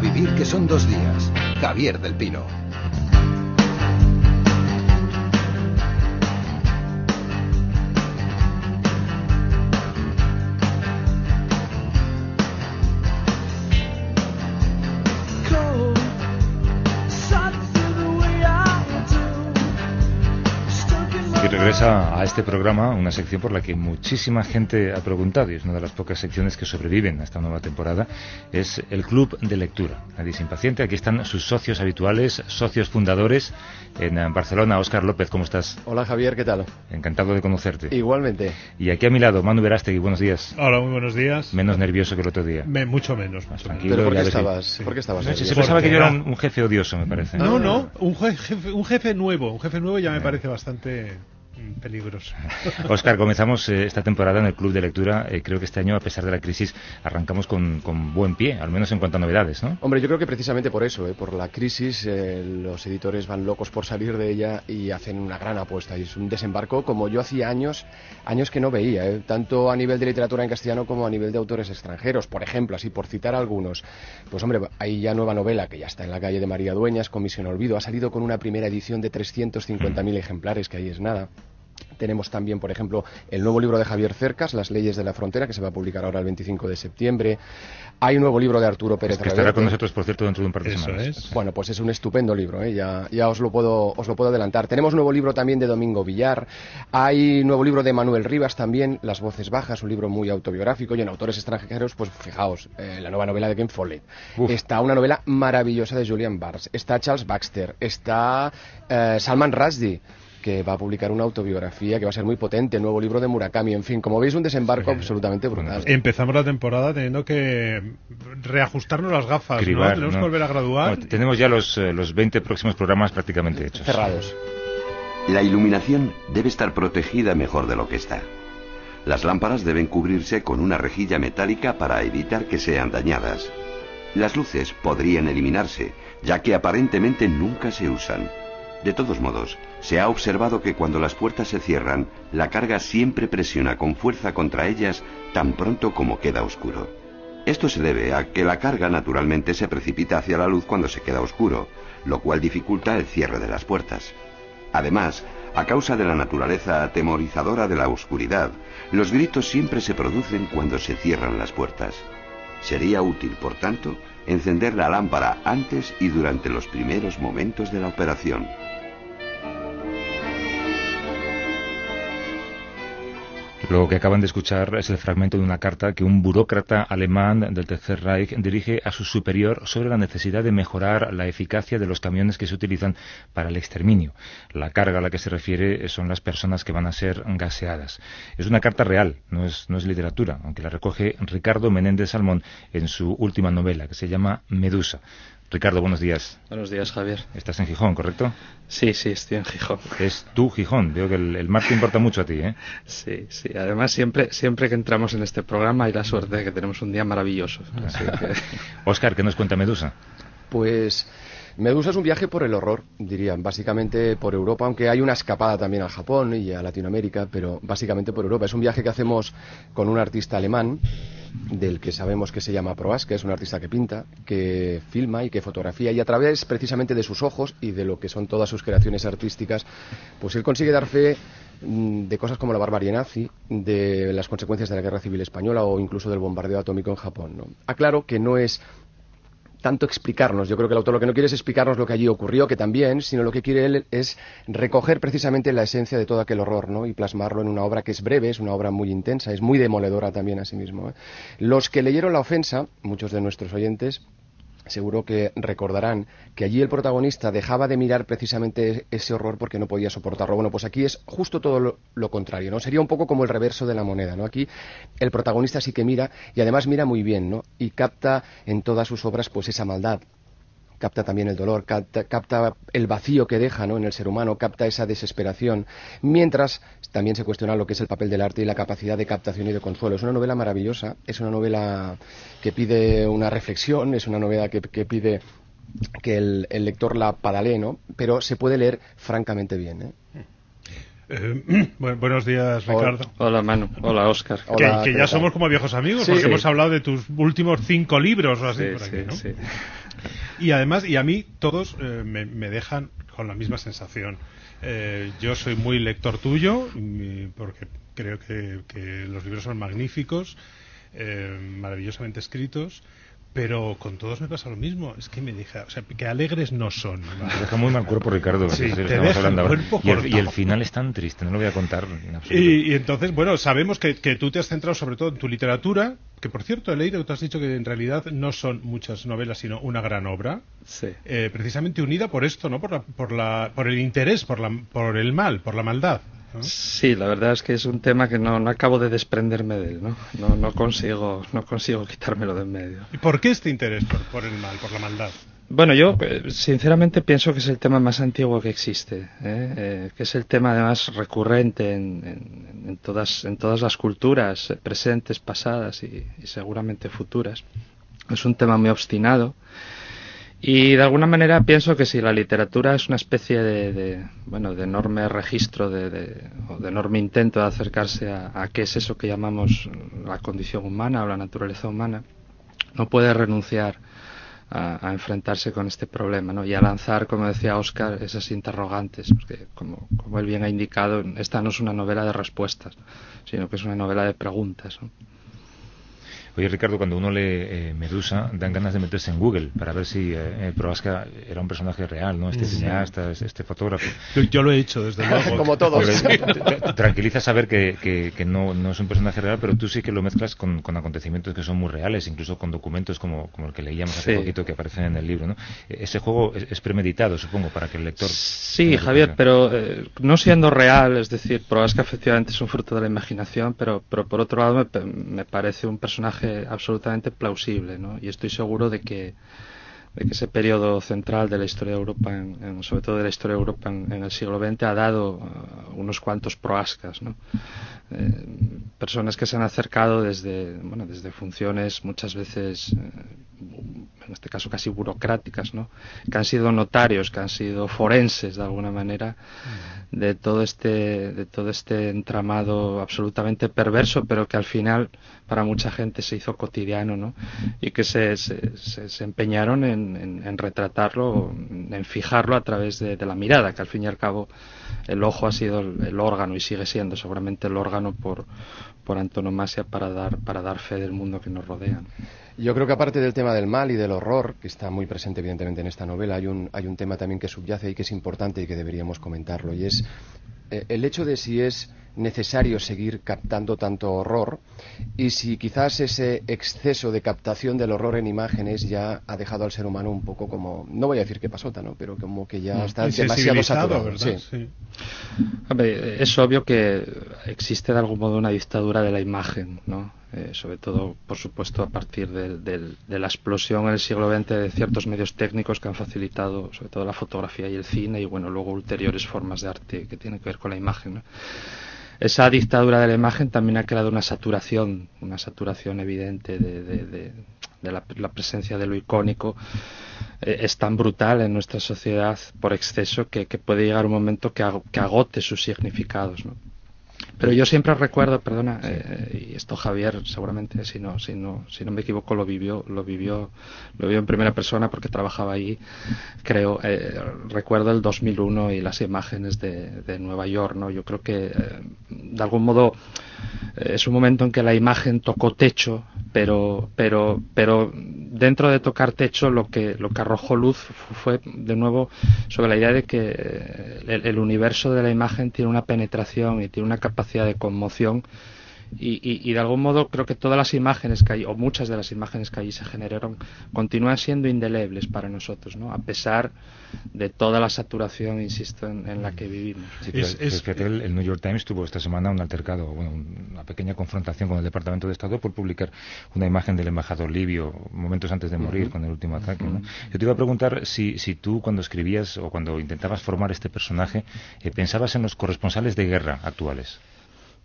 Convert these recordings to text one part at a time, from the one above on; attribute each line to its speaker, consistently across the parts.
Speaker 1: vivir que son dos días. Javier del Pino.
Speaker 2: A este programa una sección por la que muchísima gente ha preguntado y es una de las pocas secciones que sobreviven a esta nueva temporada. Es el Club de Lectura. Nadie es impaciente. Aquí están sus socios habituales, socios fundadores en eh, Barcelona. Óscar López, ¿cómo estás?
Speaker 3: Hola Javier, ¿qué tal?
Speaker 2: Encantado de conocerte.
Speaker 3: Igualmente.
Speaker 2: Y aquí a mi lado, Manu Verástegui, buenos días.
Speaker 4: Hola, muy buenos días.
Speaker 2: Menos nervioso que el otro día.
Speaker 4: mucho menos, más
Speaker 3: tranquilo. ¿Pero por qué estabas, ¿por qué estabas
Speaker 2: Se pensaba que yo era un, jefe odioso, me parece.
Speaker 4: No, no, un jefe, un jefe nuevo. Un jefe nuevo ya me parece bastante peligros.
Speaker 2: Oscar, comenzamos eh, esta temporada en el Club de Lectura. Eh, creo que este año, a pesar de la crisis, arrancamos con, buen pie, al menos en cuanto a novedades, ¿no?
Speaker 3: Hombre, yo creo que precisamente por eso, eh, por la crisis, los editores van locos por salir de ella y hacen una gran apuesta. Y es un desembarco como yo hacía años, años que no veía, tanto a nivel de literatura en castellano como a nivel de autores extranjeros. Por ejemplo, así por citar algunos, pues hombre, hay ya nueva novela que ya está en la calle de María Dueñas, Comisión Olvido. Ha salido con una primera edición de 350.000 ejemplares, que ahí es nada. Tenemos también, por ejemplo, el nuevo libro de Javier Cercas, Las leyes de la frontera, que se va a publicar ahora el 25 de septiembre. Hay un nuevo libro de Arturo Pérez
Speaker 2: que estará con nosotros, por cierto, dentro de un par de semanas.
Speaker 3: Bueno, pues es un estupendo libro, ¿eh? ya, ya os, lo puedo, os lo puedo adelantar. Tenemos un nuevo libro también de Domingo Villar. Hay un nuevo libro de Manuel Rivas también, Las voces bajas, un libro muy autobiográfico. Y en autores extranjeros, pues fijaos, eh, la nueva novela de Ken Follett. Está una novela maravillosa de Julian Barnes. Está Charles Baxter. Está eh, Salman Rushdie que va a publicar una autobiografía que va a ser muy potente, el nuevo libro de Murakami, en fin, como veis un desembarco absolutamente brutal.
Speaker 4: Empezamos la temporada teniendo que reajustarnos las gafas, ¿no? Tenemos que volver a graduar.
Speaker 2: tenemos ya los, eh, los 20 próximos programas prácticamente hechos.
Speaker 3: Cerrados.
Speaker 5: La iluminación debe estar protegida mejor de lo que está. Las lámparas deben cubrirse con una rejilla metálica para evitar que sean dañadas. Las luces podrían eliminarse, ya que aparentemente nunca se usan. De todos modos, se ha observado que cuando las puertas se cierran, la carga siempre presiona con fuerza contra ellas tan pronto como queda oscuro. Esto se debe a que la carga naturalmente se precipita hacia la luz cuando se queda oscuro, lo cual dificulta el cierre de las puertas. Además, a causa de la naturaleza atemorizadora de la oscuridad, los gritos siempre se producen cuando se cierran las puertas. Sería útil, por tanto, encender la lámpara antes y durante los primeros momentos de la operación.
Speaker 2: Lo que acaban de escuchar es el fragmento de una carta que un burócrata alemán del Tercer Reich dirige a su superior sobre la necesidad de mejorar la eficacia de los camiones que se utilizan para el exterminio. La carga a la que se refiere son las personas que van a ser gaseadas. Es una carta real, no es, no es literatura, aunque la recoge Ricardo Menéndez Salmón en su última novela, que se llama Medusa. Ricardo, buenos días.
Speaker 6: Buenos días, Javier.
Speaker 2: Estás en Gijón, ¿correcto?
Speaker 6: Sí, sí, estoy en Gijón.
Speaker 2: Es tu Gijón. Veo que el, mar te importa mucho a ti, ¿eh?
Speaker 6: Sí, sí. Además, siempre, siempre que entramos en este programa hay la suerte de que tenemos un día maravilloso.
Speaker 2: Oscar, ¿qué nos cuenta Medusa?
Speaker 3: Pues Medusa es un viaje por el horror, dirían, básicamente por Europa, aunque hay una escapada también al Japón y a Latinoamérica, pero básicamente por Europa. Es un viaje que hacemos con un artista alemán del que sabemos que se llama Proas, que es un artista que pinta, que filma y que fotografía, y a través precisamente de sus ojos y de lo que son todas sus creaciones artísticas, pues él consigue dar fe mm, de cosas como la barbarie nazi, de las consecuencias de la guerra civil española o incluso del bombardeo atómico en Japón. Aclaro que no es tanto explicarnos. Yo creo que el autor lo que no quiere es explicarnos lo que allí ocurrió, que también, sino lo que quiere él es recoger precisamente la esencia de todo aquel horror, ¿no? Y plasmarlo en una obra que es breve, es una obra muy intensa, es muy demoledora también a sí mismo. ¿eh? Los que leyeron La ofensa, muchos de nuestros oyentes, seguro que recordarán que allí el protagonista dejaba de mirar precisamente ese horror porque no podía soportarlo. Bueno, pues aquí es justo todo lo, contrario, ¿no? Sería un poco como el reverso de la moneda, ¿no? Aquí el protagonista sí que mira y además mira muy bien, ¿no? Y capta en todas sus obras pues esa maldad, capta también el dolor, capta, el vacío que deja ¿no? en el ser humano, capta esa desesperación, mientras también se cuestiona lo que es el papel del arte y la capacidad de captación y de consuelo. Es una novela maravillosa, es una novela que pide una reflexión, es una novela que, pide que el, lector la padalee, ¿no? pero se puede leer francamente bien. ¿eh?
Speaker 4: Eh, buenos días, Ricardo.
Speaker 6: Hola, Manu. Hola, Oscar.
Speaker 4: que, ya somos como viejos amigos, porque hemos hablado de tus últimos cinco libros o así por aquí, ¿no? Y además, y a mí todos eh, me, dejan con la misma sensación. Eh, yo soy muy lector tuyo, porque creo que, que los libros son magníficos, maravillosamente escritos pero con todos me pasa lo mismo. Es que me deja, o sea, que alegres no son.
Speaker 2: Me deja muy mal cuerpo, Ricardo.
Speaker 4: Sí, te deja
Speaker 2: y, el, y, el, final es tan triste, no lo voy a contar en
Speaker 4: absoluto. Y, entonces, bueno, sabemos que, que, tú te has centrado sobre todo en tu literatura, que por cierto he leído que tú has dicho que en realidad no son muchas novelas, sino una gran obra.
Speaker 6: Sí.
Speaker 4: Eh, precisamente unida por esto, ¿no? Por, la, por, la, por el interés, por, la, por el mal, por la maldad.
Speaker 6: Sí, la verdad es que es un tema que no, no acabo de desprenderme de él, ¿no? No, no, consigo, no consigo quitármelo de en medio.
Speaker 4: ¿Y por qué este interés por, el mal, por la maldad?
Speaker 6: Bueno, yo eh, sinceramente pienso que es el tema más antiguo que existe, ¿eh? Eh, que es el tema además recurrente en, en, todas, en todas las culturas presentes, pasadas y seguramente futuras. Es un tema muy obstinado y de alguna manera pienso que si la literatura es una especie de, bueno, de enorme registro, de, o de enorme intento de acercarse a, qué es eso que llamamos la condición humana o la naturaleza humana, no puede renunciar a, enfrentarse con este problema ¿no? y a lanzar, como decía Oscar, esas interrogantes, porque como, como él bien ha indicado, esta no es una novela de respuestas, sino que es una novela de preguntas.
Speaker 2: Oye, Ricardo, cuando uno lee eh, Medusa, dan ganas de meterse en Google para ver si eh, eh era un personaje real, ¿no? Este cineasta, este fotógrafo.
Speaker 4: Yo, lo he hecho, desde luego.
Speaker 3: Como todos.
Speaker 2: tranquiliza saber que, que, no, no, es un personaje real, pero tú sí que lo mezclas con, con acontecimientos que son muy reales, incluso con documentos como, como el que leíamos hace poquito que aparecen en el libro, ¿no? E, ese juego es, premeditado, supongo, para que el lector...
Speaker 6: Sí, Javier, pero eh, no siendo real, es decir, Proasca efectivamente es un fruto de la imaginación, pero, pero por otro lado me, me parece un personaje absolutamente plausible, ¿no? Y estoy seguro de que, de que ese periodo central de la historia de Europa, sobre todo de la historia de Europa en, el siglo XX, ha dado uh, unos cuantos proascas, ¿no? Eh, personas que se han acercado desde, bueno, desde funciones muchas veces, eh, en este caso casi burocráticas, ¿no? que han sido notarios, que han sido forenses de alguna manera, de todo este, de todo este entramado absolutamente perverso, pero que al final para mucha gente se hizo cotidiano, ¿no? y que se, se, se, empeñaron en, en, retratarlo, en fijarlo a través de, la mirada, que al fin y al cabo el ojo ha sido el, órgano y sigue siendo seguramente el órgano por, por antonomasia para dar, para dar fe del mundo que nos rodea.
Speaker 3: Yo creo que aparte del tema del mal y del horror, que está muy presente evidentemente en esta novela, hay un, hay un tema también que subyace y que es importante y que deberíamos comentarlo, y es el hecho de si es necesario seguir captando tanto horror y si quizás ese exceso de captación del horror en imágenes ya ha dejado al ser humano un poco como, no voy a decir que pasota, ¿no? pero como que ya mm. está demasiado saturado.
Speaker 6: es obvio que existe de algún modo una dictadura de la imagen, ¿no? Eh, sobre todo, por supuesto, a partir de, la explosión en el siglo XX de ciertos medios técnicos que han facilitado, sobre todo la fotografía y el cine, y bueno, luego ulteriores formas de arte que tienen que ver con la imagen. Esa dictadura de la imagen también ha creado una saturación, una saturación evidente de, la, presencia de lo icónico. Eh, es tan brutal en nuestra sociedad por exceso que, puede llegar un momento que, que agote sus significados. ¿no? Pero yo siempre recuerdo, perdona, eh, y esto Javier seguramente si no, si no, si no me equivoco lo vivió, lo vivió, lo vivió en primera persona porque trabajaba ahí. Creo, eh, recuerdo el 2001 y las imágenes de, de Nueva York, ¿no? Yo creo que eh, de algún modo es un momento en que la imagen tocó techo, pero, pero, pero dentro de tocar techo lo que, lo que arrojó luz fue de nuevo sobre la idea de que el, el universo de la imagen tiene una penetración y tiene una capacidad de conmoción y, de algún modo creo que todas las imágenes que hay, o muchas de las imágenes que allí se generaron, continúan siendo indelebles para nosotros, ¿no? a pesar de toda la saturación, insisto, en, la que vivimos.
Speaker 2: el, New York Times tuvo esta semana un altercado, bueno, una pequeña confrontación con el Departamento de Estado por publicar una imagen del embajador libio momentos antes de morir con el último ataque. Yo te iba a preguntar si, si tú cuando escribías o cuando intentabas formar este personaje eh, pensabas en los corresponsales de guerra actuales.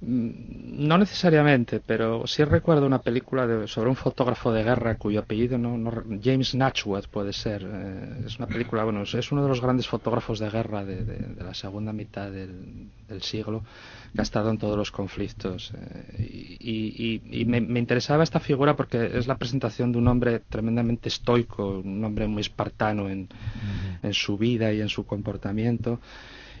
Speaker 6: Mm, no necesariamente, pero sí recuerdo una película sobre un fotógrafo de guerra cuyo apellido no, James Natchworth puede ser. Eh, es una película, bueno, es uno de los grandes fotógrafos de guerra de, la segunda mitad del, siglo que ha estado en todos los conflictos. Eh, y, me, interesaba esta figura porque es la presentación de un hombre tremendamente estoico, un hombre muy espartano en, en su vida y en su comportamiento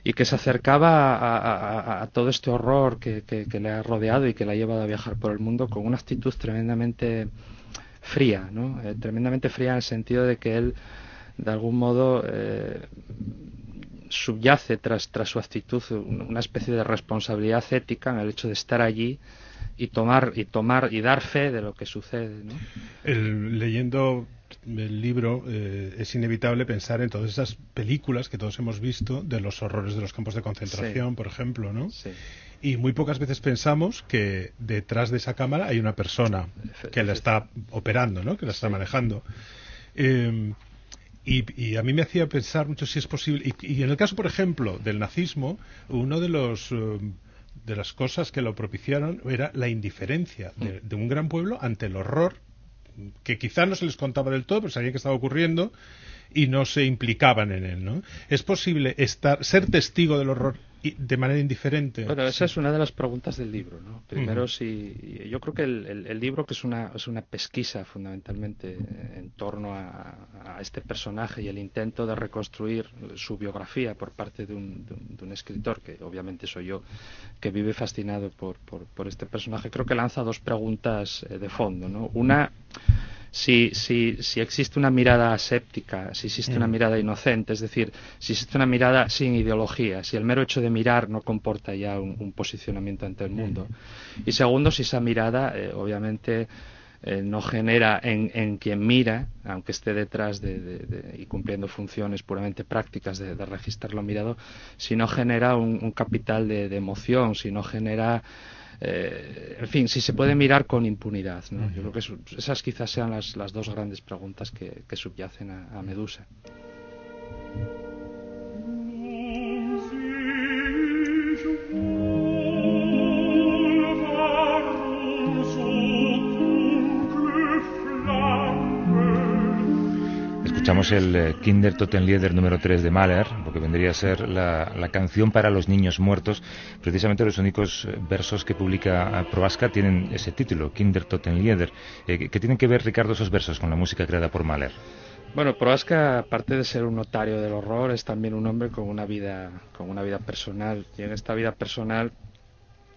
Speaker 6: y que se acercaba a, todo este horror que, le ha rodeado y que le ha llevado a viajar por el mundo con una actitud tremendamente fría, ¿no? Eh, tremendamente fría en el sentido de que él, de algún modo, eh, subyace tras, tras su actitud una especie de responsabilidad ética en el hecho de estar allí y tomar y tomar y dar fe de lo que sucede. ¿no?
Speaker 4: Leyendo el libro eh, es inevitable pensar en todas esas películas que todos hemos visto de los horrores de los campos de concentración, por ejemplo, ¿no? Y muy pocas veces pensamos que detrás de esa cámara hay una persona que la está operando, ¿no? Que la está manejando. Em, y, a mí me hacía pensar mucho si es posible. Y, en el caso, por ejemplo, del nazismo, uno de los em, de las cosas que lo propiciaron era la indiferencia de un gran pueblo ante el horror que quizá no se les contaba del todo, pero sabían que estaba ocurriendo y no se implicaban en él, ¿no? Es posible estar, ser testigo del horror de manera indiferente.
Speaker 6: Bueno, esa es una de las preguntas del libro, ¿no? Primero, si yo creo que el, libro que es una es una pesquisa fundamentalmente en torno a, este personaje y el intento de reconstruir su biografía por parte de un, de un, escritor que obviamente soy yo que vive fascinado por, por, por este personaje. Creo que lanza dos preguntas eh, de fondo, ¿no? Una si, si, si existe una mirada aséptica, si existe una mm. mirada inocente, es decir, si existe una mirada sin ideología, si el mero hecho de mirar no comporta ya un, posicionamiento ante el mm. mundo. Y segundo, si esa mirada, eh, obviamente, eh, no genera en, en, quien mira, aunque esté detrás de, y cumpliendo funciones puramente prácticas de, registrar lo mirado, si no genera un, un capital de, emoción, si no genera eh, en fin, si se puede mirar con impunidad. ¿no? Yo creo que esas quizás sean las, las dos grandes preguntas que, subyacen a Medusa.
Speaker 2: Escuchamos el eh, Kinder Totenlieder número 3 de Mahler, porque vendría a ser la, canción para los niños muertos. Precisamente los únicos eh, versos que publica Proaska tienen ese título, Kinder Totenlieder. Eh, ¿Qué tienen que ver, Ricardo, esos versos con la música creada por Mahler?
Speaker 6: Bueno, Proaska, aparte de ser un notario del horror, es también un hombre con una vida, con una vida personal. Y en esta vida personal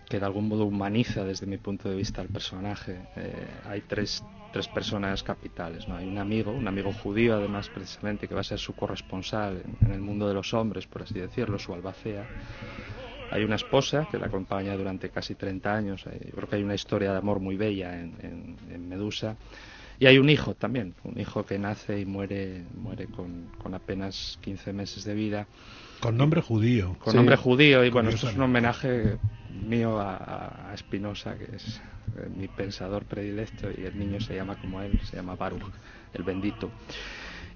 Speaker 6: que de algún modo humaniza desde mi punto de vista al personaje. Eh, hay tres, tres personas capitales. ¿no? Hay un amigo, un amigo judío además precisamente, que va a ser su corresponsal en, el mundo de los hombres, por así decirlo, su albacea. Hay una esposa que la acompaña durante casi 30 años. Yo creo que hay una historia de amor muy bella en, Medusa. Y hay un hijo también, un hijo que nace y muere, muere con, con apenas 15 meses de vida.
Speaker 4: Con nombre judío.
Speaker 6: Con nombre judío, y bueno, esto es un homenaje mío a, a Spinoza, que es eh, mi pensador predilecto, y el niño se llama como él, se llama Baruch, el bendito.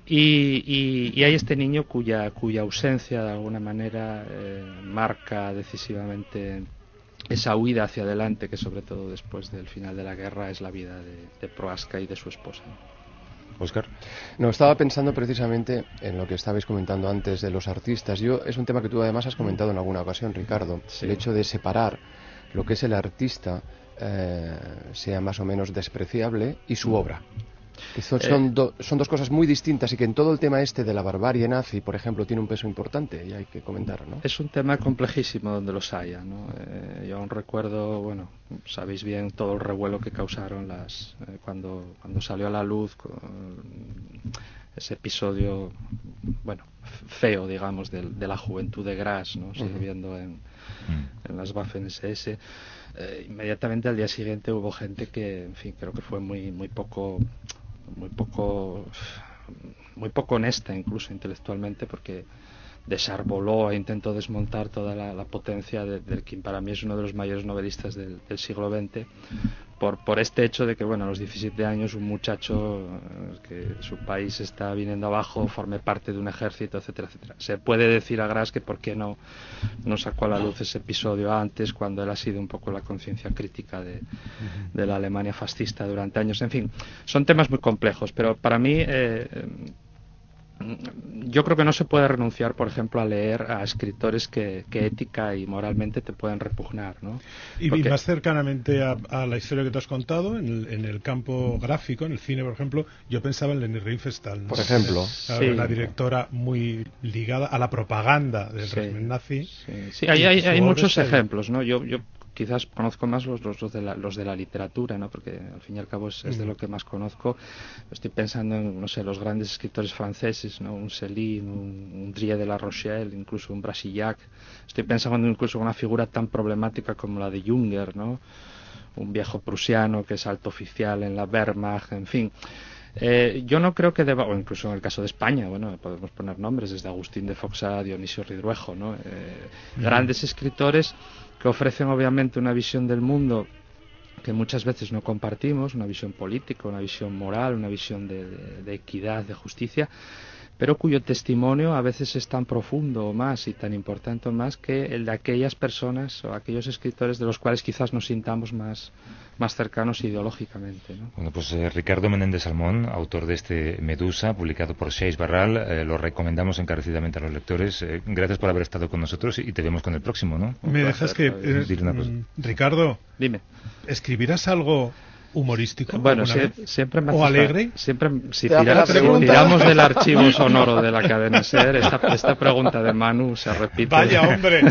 Speaker 6: Y, y, hay este niño cuya, cuya ausencia de alguna manera eh, marca decisivamente esa huida hacia adelante que sobre todo después del final de la guerra es la vida de, de Proaska y de su esposa.
Speaker 2: Oscar.
Speaker 3: No, estaba pensando precisamente en lo que estabais comentando antes de los artistas. Yo Es un tema que tú además has comentado en alguna ocasión, Ricardo. El hecho de separar lo que es el artista, eh, sea más o menos despreciable, y su obra. Son, eh, son, dos cosas muy distintas y que en todo el tema este de la barbarie nazi, por ejemplo, tiene un peso importante y hay que comentar, ¿no?
Speaker 6: Es un tema complejísimo donde los haya, ¿no? Eh, yo aún recuerdo, bueno, sabéis bien todo el revuelo que causaron las eh, cuando cuando salió a la luz ese episodio, bueno, feo, digamos, de, de la juventud de Gras, ¿no? Sirviendo en, mm. en las Waffen SS. inmediatamente al día siguiente hubo gente que, en fin, creo que fue muy muy poco muy poco muy poco honesta incluso intelectualmente porque desarboló e intentó desmontar toda la, potencia de, del quien para mí es uno de los mayores novelistas del, siglo XX por, por este hecho de que, bueno, a los 17 años un muchacho eh, que su país está viniendo abajo forme parte de un ejército, etcétera, etcétera. Se puede decir a Gras que por qué no, no sacó a la luz ese episodio antes, cuando él ha sido un poco la conciencia crítica de, la Alemania fascista durante años. En fin, son temas muy complejos, pero para mí eh, yo creo que no se puede renunciar, por ejemplo, a leer a escritores que, ética y moralmente te pueden repugnar. ¿no?
Speaker 4: Y más cercanamente a, la historia que te has contado, en el, campo gráfico, en el cine, por ejemplo, yo pensaba en Leni Riefenstahl.
Speaker 3: Por ejemplo.
Speaker 4: Una directora muy ligada a la propaganda del régimen nazi.
Speaker 6: Sí, hay, hay, muchos ejemplos. ¿no? Yo, yo quizás conozco más los, los, de la, los de la literatura, ¿no? porque al fin y al cabo es, de lo que más conozco. Estoy pensando en, no sé, los grandes escritores franceses, ¿no? un Céline, un, un de la Rochelle, incluso un Brasillac. Estoy pensando incluso en una figura tan problemática como la de Junger, ¿no? un viejo prusiano que es alto oficial en la Wehrmacht, en fin. Eh, yo no creo que deba, o incluso en el caso de España, bueno, podemos poner nombres desde Agustín de Foxa a Dionisio Ridruejo, ¿no? Eh, grandes escritores que ofrecen obviamente una visión del mundo que muchas veces no compartimos, una visión política, una visión moral, una visión de equidad, de justicia, pero cuyo testimonio a veces es tan profundo o más y tan importante o más que el de aquellas personas o aquellos escritores de los cuales quizás nos sintamos más, más cercanos ideológicamente.
Speaker 2: Bueno, pues eh, Ricardo Menéndez Salmón, autor de este Medusa, publicado por Seis Barral, eh, lo recomendamos encarecidamente a los lectores. Eh, gracias por haber estado con nosotros y te vemos con el próximo, ¿no?
Speaker 4: Me dejas que... Mm, Ricardo,
Speaker 6: dime.
Speaker 4: ¿Escribirás algo humorístico.
Speaker 6: Bueno, siempre me
Speaker 4: ¿O alegre?
Speaker 6: Siempre, si tiramos del archivo sonoro de la cadena SER, esta, esta pregunta de Manu se repite.
Speaker 4: Vaya, hombre.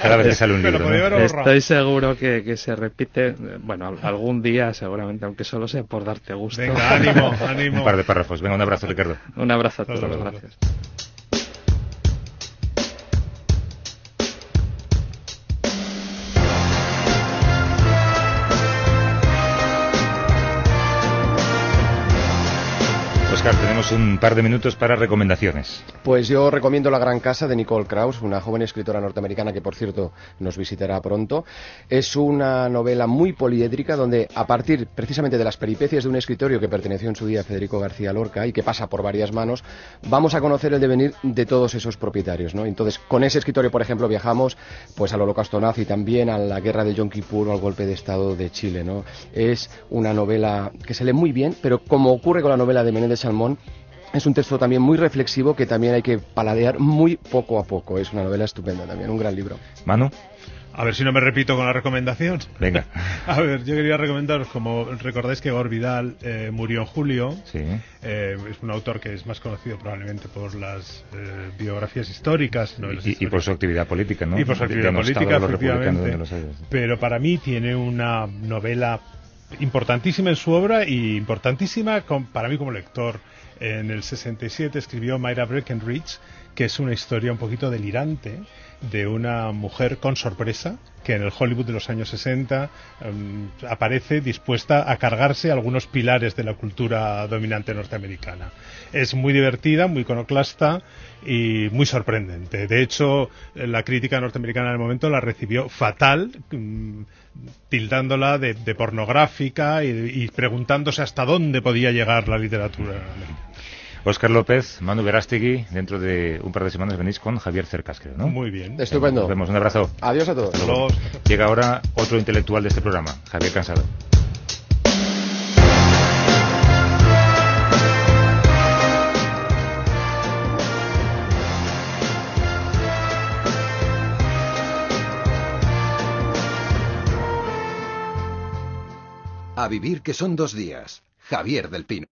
Speaker 2: Cada vez que sale un libro.
Speaker 6: Estoy seguro que, que, se repite, bueno, algún día seguramente, aunque solo sea por darte gusto.
Speaker 4: Venga, ánimo, ánimo.
Speaker 2: Un par de párrafos. Venga, un abrazo, Ricardo.
Speaker 6: Un abrazo a todos, gracias.
Speaker 2: Tenemos un par de minutos para recomendaciones.
Speaker 3: Pues yo recomiendo La Gran Casa de Nicole Krauss, una joven escritora norteamericana que, por cierto, nos visitará pronto. Es una novela muy poliédrica donde, a partir precisamente de las peripecias de un escritorio que perteneció en su día a Federico García Lorca y que pasa por varias manos, vamos a conocer el devenir de todos esos propietarios. ¿no? Entonces, con ese escritorio, por ejemplo, viajamos pues al holocausto nazi, también a la guerra de Yom Kippur o al golpe de Estado de Chile. ¿no? Es una novela que se lee muy bien, pero como ocurre con la novela de Menéndez es un texto también muy reflexivo que también hay que paladear muy poco a poco. Es una novela estupenda también, un gran libro.
Speaker 2: Manu.
Speaker 4: A ver si no me repito con la recomendación.
Speaker 2: Venga.
Speaker 4: A ver, yo quería recomendaros, como recordáis que Gore Vidal eh, murió en julio,
Speaker 2: sí.
Speaker 4: Eh, es un autor que es más conocido probablemente por las eh, biografías históricas.
Speaker 2: y, por su actividad política, ¿no?
Speaker 4: Y por su actividad política, efectivamente. Pero para mí tiene una novela importantísima en su obra y importantísima para mí como lector. En el 67 escribió Myra Breckenridge, que es una historia un poquito delirante de una mujer con sorpresa que en el Hollywood de los años 60 em, aparece dispuesta a cargarse algunos pilares de la cultura dominante norteamericana. Es muy divertida, muy iconoclasta y muy sorprendente. De hecho, la crítica norteamericana en el momento la recibió fatal, mm, tildándola de, pornográfica y, y, preguntándose hasta dónde podía llegar la literatura.
Speaker 2: Óscar López, Manu Verástegui, dentro de un par de semanas venís con Javier Cercas, creo, ¿no?
Speaker 4: Muy bien.
Speaker 3: Estupendo.
Speaker 2: Nos vemos, un abrazo.
Speaker 3: Adiós a todos.
Speaker 2: Llega ahora otro intelectual de este programa, Javier Cansado.
Speaker 1: A vivir que son dos días. Javier del Pino.